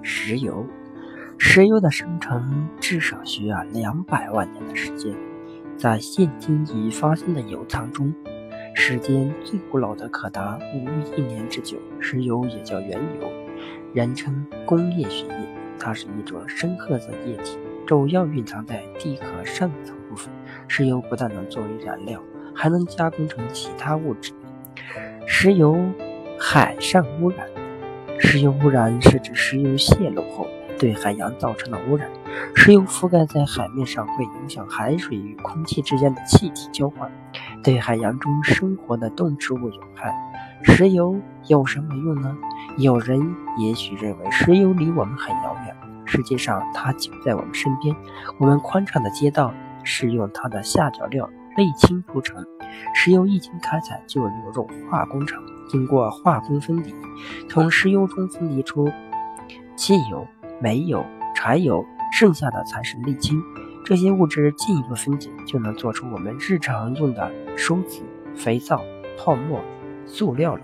石油。石油的生成至少需要两百万年的时间。在现今已发现的油藏中，时间最古老的可达五亿年之久。石油也叫原油，人称工业血液。它是一种深褐色液体，主要蕴藏在地壳上层部分。石油不但能作为燃料，还能加工成其他物质。石油海上污染，石油污染是指石油泄漏后。对海洋造成的污染，石油覆盖在海面上会影响海水与空气之间的气体交换，对海洋中生活的动植物有害。石油有什么用呢？有人也许认为石油离我们很遥远，实际上它就在我们身边。我们宽敞的街道是用它的下脚料沥青铺成，石油一经开采就流入化工厂，经过化工分离，从石油中分离出汽油。煤油、柴油，剩下的才是沥青。这些物质进一步分解，就能做出我们日常用的梳子、肥皂、泡沫、塑料了。